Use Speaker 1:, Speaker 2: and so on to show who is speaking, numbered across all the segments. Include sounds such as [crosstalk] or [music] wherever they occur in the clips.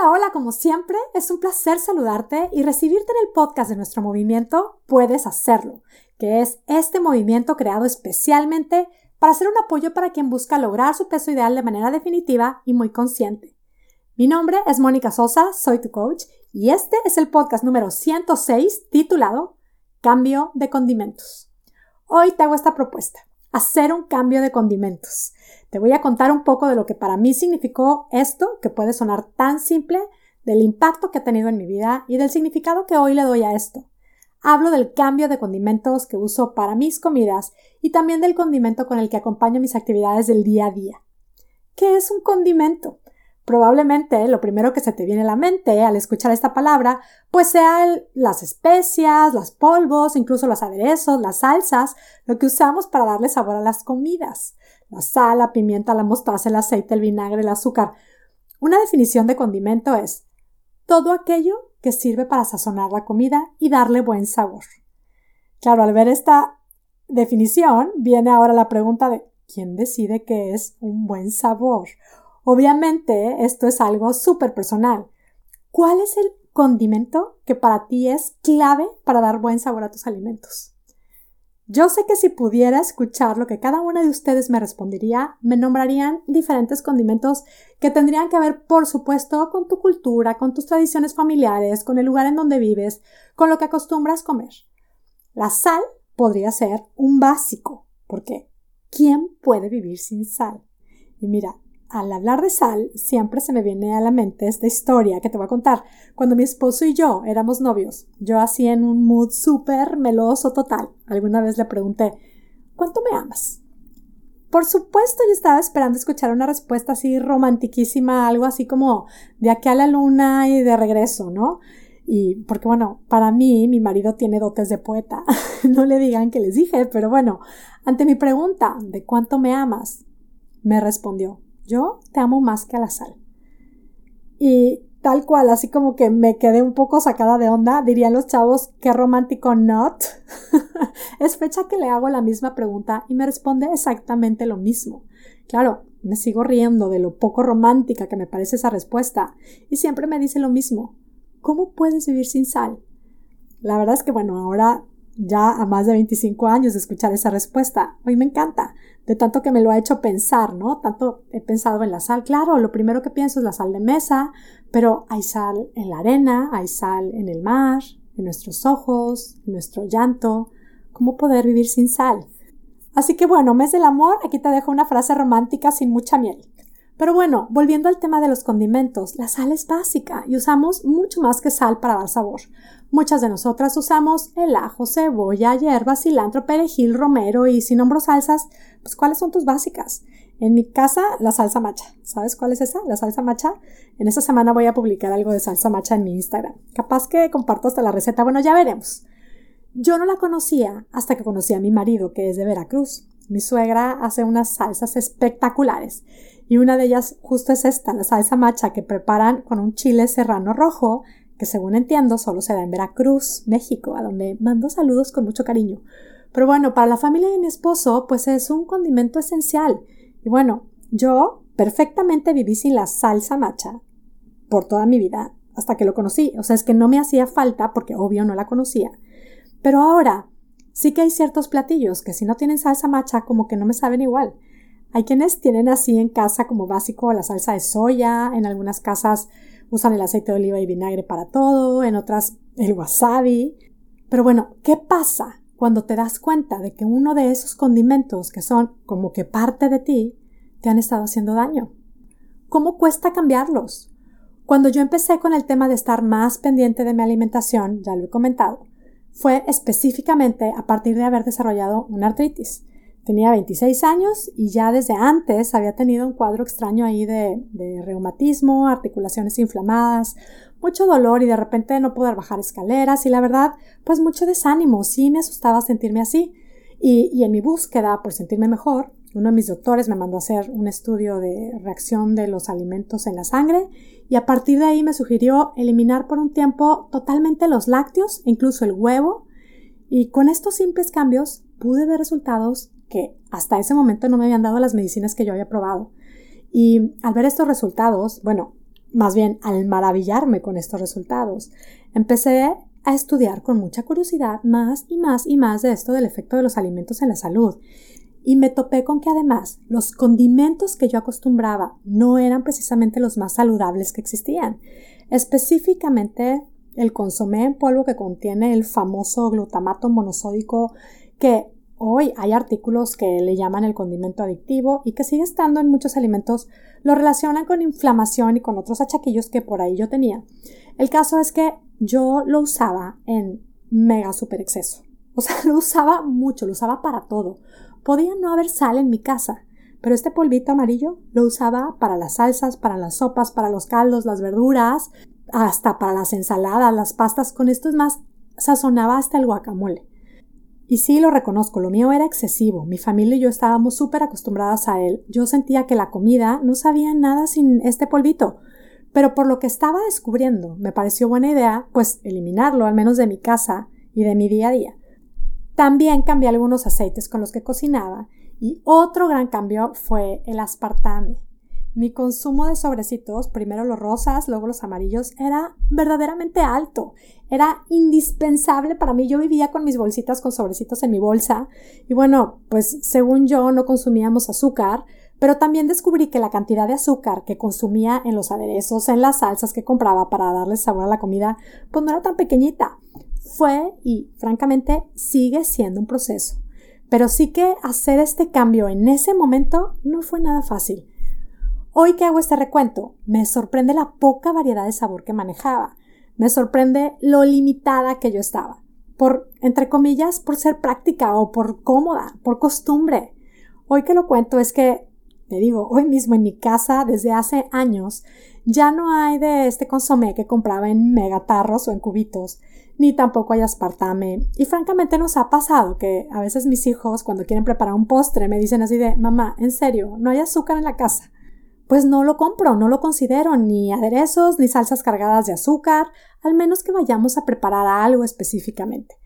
Speaker 1: Hola, hola, como siempre, es un placer saludarte y recibirte en el podcast de nuestro movimiento Puedes Hacerlo, que es este movimiento creado especialmente para ser un apoyo para quien busca lograr su peso ideal de manera definitiva y muy consciente. Mi nombre es Mónica Sosa, soy tu coach y este es el podcast número 106 titulado Cambio de condimentos. Hoy te hago esta propuesta, hacer un cambio de condimentos. Te voy a contar un poco de lo que para mí significó esto, que puede sonar tan simple, del impacto que ha tenido en mi vida y del significado que hoy le doy a esto. Hablo del cambio de condimentos que uso para mis comidas y también del condimento con el que acompaño mis actividades del día a día. ¿Qué es un condimento? Probablemente lo primero que se te viene a la mente al escuchar esta palabra, pues sean las especias, los polvos, incluso los aderezos, las salsas, lo que usamos para darle sabor a las comidas la sal, la pimienta, la mostaza, el aceite, el vinagre, el azúcar. Una definición de condimento es todo aquello que sirve para sazonar la comida y darle buen sabor. Claro, al ver esta definición, viene ahora la pregunta de ¿quién decide qué es un buen sabor? Obviamente, esto es algo súper personal. ¿Cuál es el condimento que para ti es clave para dar buen sabor a tus alimentos? Yo sé que si pudiera escuchar lo que cada una de ustedes me respondería, me nombrarían diferentes condimentos que tendrían que ver, por supuesto, con tu cultura, con tus tradiciones familiares, con el lugar en donde vives, con lo que acostumbras comer. La sal podría ser un básico, porque ¿quién puede vivir sin sal? Y mira, al hablar de sal, siempre se me viene a la mente esta historia que te voy a contar. Cuando mi esposo y yo éramos novios, yo así en un mood súper meloso total, alguna vez le pregunté, ¿cuánto me amas? Por supuesto, yo estaba esperando escuchar una respuesta así romantiquísima, algo así como de aquí a la luna y de regreso, ¿no? Y porque bueno, para mí mi marido tiene dotes de poeta. [laughs] no le digan que les dije, pero bueno, ante mi pregunta de cuánto me amas, me respondió, yo te amo más que a la sal. Y tal cual, así como que me quedé un poco sacada de onda, dirían los chavos, qué romántico not. [laughs] es fecha que le hago la misma pregunta y me responde exactamente lo mismo. Claro, me sigo riendo de lo poco romántica que me parece esa respuesta y siempre me dice lo mismo. ¿Cómo puedes vivir sin sal? La verdad es que bueno, ahora ya a más de 25 años de escuchar esa respuesta. Hoy me encanta, de tanto que me lo ha hecho pensar, ¿no? Tanto he pensado en la sal. Claro, lo primero que pienso es la sal de mesa, pero hay sal en la arena, hay sal en el mar, en nuestros ojos, en nuestro llanto. ¿Cómo poder vivir sin sal? Así que bueno, mes del amor, aquí te dejo una frase romántica sin mucha miel. Pero bueno, volviendo al tema de los condimentos, la sal es básica y usamos mucho más que sal para dar sabor. Muchas de nosotras usamos el ajo, cebolla, hierba, cilantro, perejil, romero y si nombro salsas, pues ¿cuáles son tus básicas? En mi casa, la salsa macha. ¿Sabes cuál es esa? La salsa macha. En esta semana voy a publicar algo de salsa macha en mi Instagram. Capaz que comparto hasta la receta. Bueno, ya veremos. Yo no la conocía hasta que conocí a mi marido, que es de Veracruz. Mi suegra hace unas salsas espectaculares. Y una de ellas justo es esta, la salsa macha que preparan con un chile serrano rojo, que según entiendo solo se da en Veracruz, México, a donde mando saludos con mucho cariño. Pero bueno, para la familia de mi esposo, pues es un condimento esencial. Y bueno, yo perfectamente viví sin la salsa macha por toda mi vida, hasta que lo conocí. O sea, es que no me hacía falta porque obvio no la conocía. Pero ahora sí que hay ciertos platillos que si no tienen salsa macha como que no me saben igual. Hay quienes tienen así en casa como básico la salsa de soya, en algunas casas usan el aceite de oliva y vinagre para todo, en otras el wasabi. Pero bueno, ¿qué pasa cuando te das cuenta de que uno de esos condimentos que son como que parte de ti te han estado haciendo daño? ¿Cómo cuesta cambiarlos? Cuando yo empecé con el tema de estar más pendiente de mi alimentación, ya lo he comentado, fue específicamente a partir de haber desarrollado una artritis. Tenía 26 años y ya desde antes había tenido un cuadro extraño ahí de, reumatismo, articulaciones inflamadas, mucho dolor y de repente no poder bajar escaleras y la verdad, pues mucho desánimo. Sí me asustaba sentirme así. Y, y en mi búsqueda por sentirme mejor, uno de mis doctores me mandó a hacer un estudio de reacción de los alimentos en la sangre y a partir de ahí me sugirió eliminar por un tiempo totalmente los lácteos, incluso el huevo, y con estos simples cambios pude ver resultados que hasta ese momento no me habían dado las medicinas que yo había probado. Y al ver estos resultados, bueno, más bien al maravillarme con estos resultados, empecé a estudiar con mucha curiosidad más y más y más de esto del efecto de los alimentos en la salud. Y me topé con que además los condimentos que yo acostumbraba no eran precisamente los más saludables que existían. Específicamente el consomé en polvo que contiene el famoso glutamato monosódico que hoy hay artículos que le llaman el condimento adictivo y que sigue estando en muchos alimentos, lo relacionan con inflamación y con otros achaquillos que por ahí yo tenía. El caso es que yo lo usaba en mega super exceso. O sea, [laughs] lo usaba mucho, lo usaba para todo. Podía no haber sal en mi casa, pero este polvito amarillo lo usaba para las salsas, para las sopas, para los caldos, las verduras, hasta para las ensaladas, las pastas. Con esto es más, sazonaba hasta el guacamole. Y sí lo reconozco, lo mío era excesivo. Mi familia y yo estábamos súper acostumbradas a él. Yo sentía que la comida no sabía nada sin este polvito. Pero por lo que estaba descubriendo, me pareció buena idea, pues eliminarlo, al menos de mi casa y de mi día a día. También cambié algunos aceites con los que cocinaba y otro gran cambio fue el aspartame. Mi consumo de sobrecitos, primero los rosas, luego los amarillos, era verdaderamente alto. Era indispensable para mí. Yo vivía con mis bolsitas con sobrecitos en mi bolsa. Y bueno, pues según yo no consumíamos azúcar, pero también descubrí que la cantidad de azúcar que consumía en los aderezos, en las salsas que compraba para darle sabor a la comida, pues no era tan pequeñita. Fue y francamente sigue siendo un proceso. Pero sí que hacer este cambio en ese momento no fue nada fácil. Hoy que hago este recuento, me sorprende la poca variedad de sabor que manejaba. Me sorprende lo limitada que yo estaba. Por, entre comillas, por ser práctica o por cómoda, por costumbre. Hoy que lo cuento es que te digo, hoy mismo en mi casa, desde hace años, ya no hay de este consomé que compraba en megatarros o en cubitos, ni tampoco hay aspartame. Y francamente nos ha pasado que a veces mis hijos, cuando quieren preparar un postre, me dicen así de, mamá, en serio, no hay azúcar en la casa. Pues no lo compro, no lo considero ni aderezos ni salsas cargadas de azúcar, al menos que vayamos a preparar algo específicamente.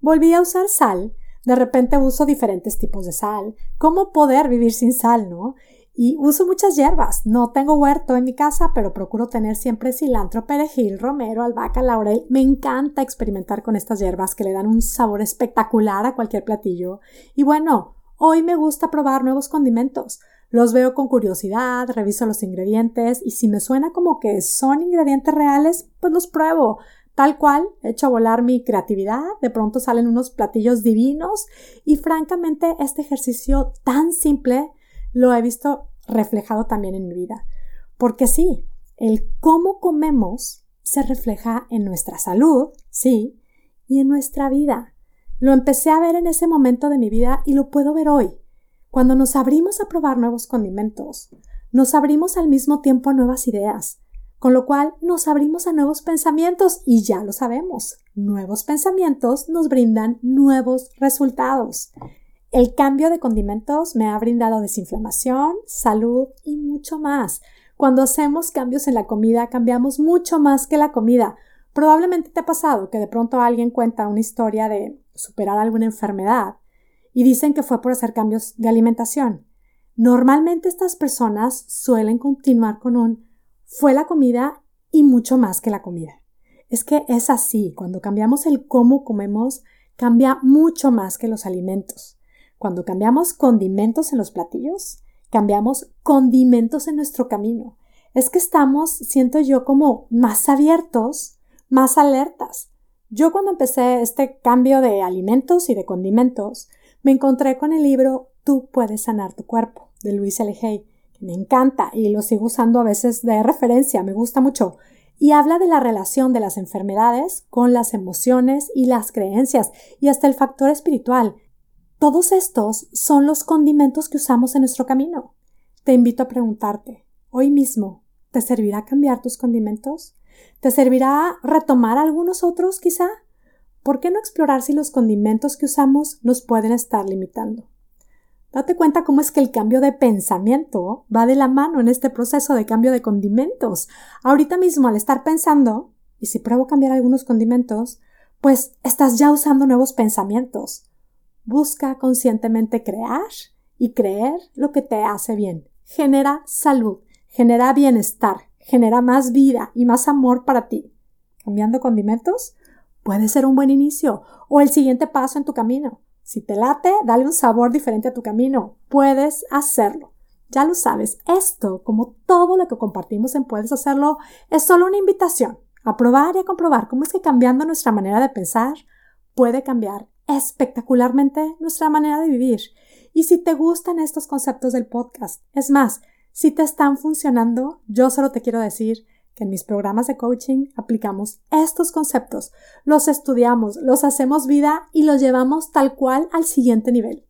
Speaker 1: Volví a usar sal de repente uso diferentes tipos de sal. ¿Cómo poder vivir sin sal, no? Y uso muchas hierbas. No tengo huerto en mi casa, pero procuro tener siempre cilantro, perejil, romero, albahaca, laurel. Me encanta experimentar con estas hierbas que le dan un sabor espectacular a cualquier platillo. Y bueno, hoy me gusta probar nuevos condimentos. Los veo con curiosidad, reviso los ingredientes y si me suena como que son ingredientes reales, pues los pruebo. Tal cual, he hecho volar mi creatividad, de pronto salen unos platillos divinos y francamente este ejercicio tan simple lo he visto reflejado también en mi vida. Porque sí, el cómo comemos se refleja en nuestra salud, sí, y en nuestra vida. Lo empecé a ver en ese momento de mi vida y lo puedo ver hoy. Cuando nos abrimos a probar nuevos condimentos, nos abrimos al mismo tiempo a nuevas ideas, con lo cual nos abrimos a nuevos pensamientos y ya lo sabemos, nuevos pensamientos nos brindan nuevos resultados. El cambio de condimentos me ha brindado desinflamación, salud y mucho más. Cuando hacemos cambios en la comida, cambiamos mucho más que la comida. Probablemente te ha pasado que de pronto alguien cuenta una historia de superar alguna enfermedad y dicen que fue por hacer cambios de alimentación. Normalmente estas personas suelen continuar con un fue la comida y mucho más que la comida. Es que es así, cuando cambiamos el cómo comemos, cambia mucho más que los alimentos. Cuando cambiamos condimentos en los platillos, cambiamos condimentos en nuestro camino. Es que estamos, siento yo, como más abiertos, más alertas. Yo cuando empecé este cambio de alimentos y de condimentos, me encontré con el libro Tú puedes sanar tu cuerpo de Luis L me encanta y lo sigo usando a veces de referencia, me gusta mucho. Y habla de la relación de las enfermedades con las emociones y las creencias y hasta el factor espiritual. Todos estos son los condimentos que usamos en nuestro camino. Te invito a preguntarte, hoy mismo, ¿te servirá cambiar tus condimentos? ¿Te servirá retomar algunos otros quizá? ¿Por qué no explorar si los condimentos que usamos nos pueden estar limitando? Date cuenta cómo es que el cambio de pensamiento va de la mano en este proceso de cambio de condimentos. Ahorita mismo al estar pensando, y si pruebo cambiar algunos condimentos, pues estás ya usando nuevos pensamientos. Busca conscientemente crear y creer lo que te hace bien. Genera salud, genera bienestar, genera más vida y más amor para ti. ¿Cambiando condimentos? Puede ser un buen inicio o el siguiente paso en tu camino. Si te late, dale un sabor diferente a tu camino. Puedes hacerlo. Ya lo sabes, esto, como todo lo que compartimos en Puedes hacerlo, es solo una invitación a probar y a comprobar cómo es que cambiando nuestra manera de pensar puede cambiar espectacularmente nuestra manera de vivir. Y si te gustan estos conceptos del podcast, es más, si te están funcionando, yo solo te quiero decir que en mis programas de coaching aplicamos estos conceptos, los estudiamos, los hacemos vida y los llevamos tal cual al siguiente nivel.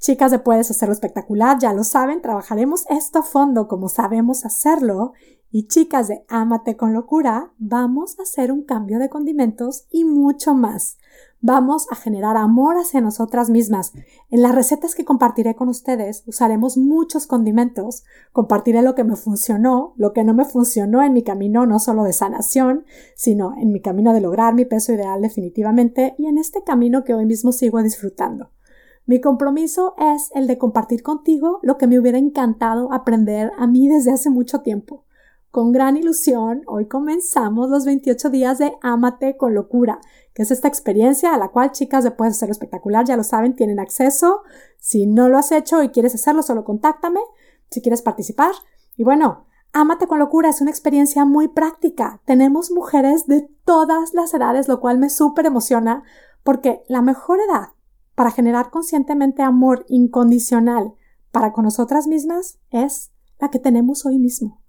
Speaker 1: Chicas de Puedes Hacerlo Espectacular, ya lo saben, trabajaremos esto a fondo como sabemos hacerlo. Y chicas de Ámate con locura, vamos a hacer un cambio de condimentos y mucho más. Vamos a generar amor hacia nosotras mismas. En las recetas que compartiré con ustedes usaremos muchos condimentos. Compartiré lo que me funcionó, lo que no me funcionó en mi camino no solo de sanación, sino en mi camino de lograr mi peso ideal definitivamente y en este camino que hoy mismo sigo disfrutando. Mi compromiso es el de compartir contigo lo que me hubiera encantado aprender a mí desde hace mucho tiempo. Con gran ilusión, hoy comenzamos los 28 días de Ámate con locura, que es esta experiencia a la cual chicas de Puedes Hacerlo Espectacular, ya lo saben, tienen acceso. Si no lo has hecho y quieres hacerlo, solo contáctame si quieres participar. Y bueno, Ámate con locura es una experiencia muy práctica. Tenemos mujeres de todas las edades, lo cual me súper emociona porque la mejor edad para generar conscientemente amor incondicional para con nosotras mismas es la que tenemos hoy mismo.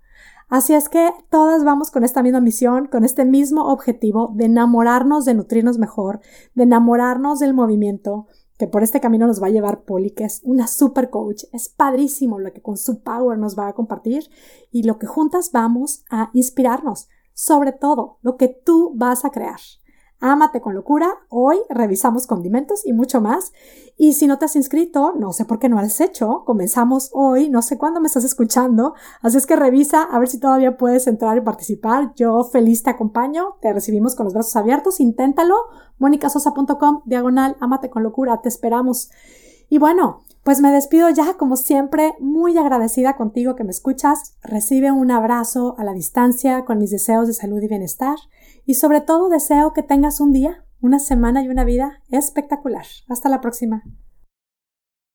Speaker 1: Así es que todas vamos con esta misma misión, con este mismo objetivo de enamorarnos, de nutrirnos mejor, de enamorarnos del movimiento, que por este camino nos va a llevar Poli, que es una super coach. Es padrísimo lo que con su power nos va a compartir y lo que juntas vamos a inspirarnos, sobre todo lo que tú vas a crear. Ámate con locura. Hoy revisamos condimentos y mucho más. Y si no te has inscrito, no sé por qué no has hecho. Comenzamos hoy, no sé cuándo me estás escuchando. Así es que revisa a ver si todavía puedes entrar y participar. Yo feliz te acompaño. Te recibimos con los brazos abiertos. Inténtalo. monicasosa.com, diagonal, ámate con locura. Te esperamos. Y bueno, pues me despido ya, como siempre, muy agradecida contigo que me escuchas. Recibe un abrazo a la distancia con mis deseos de salud y bienestar. Y sobre todo deseo que tengas un día, una semana y una vida espectacular. Hasta la próxima.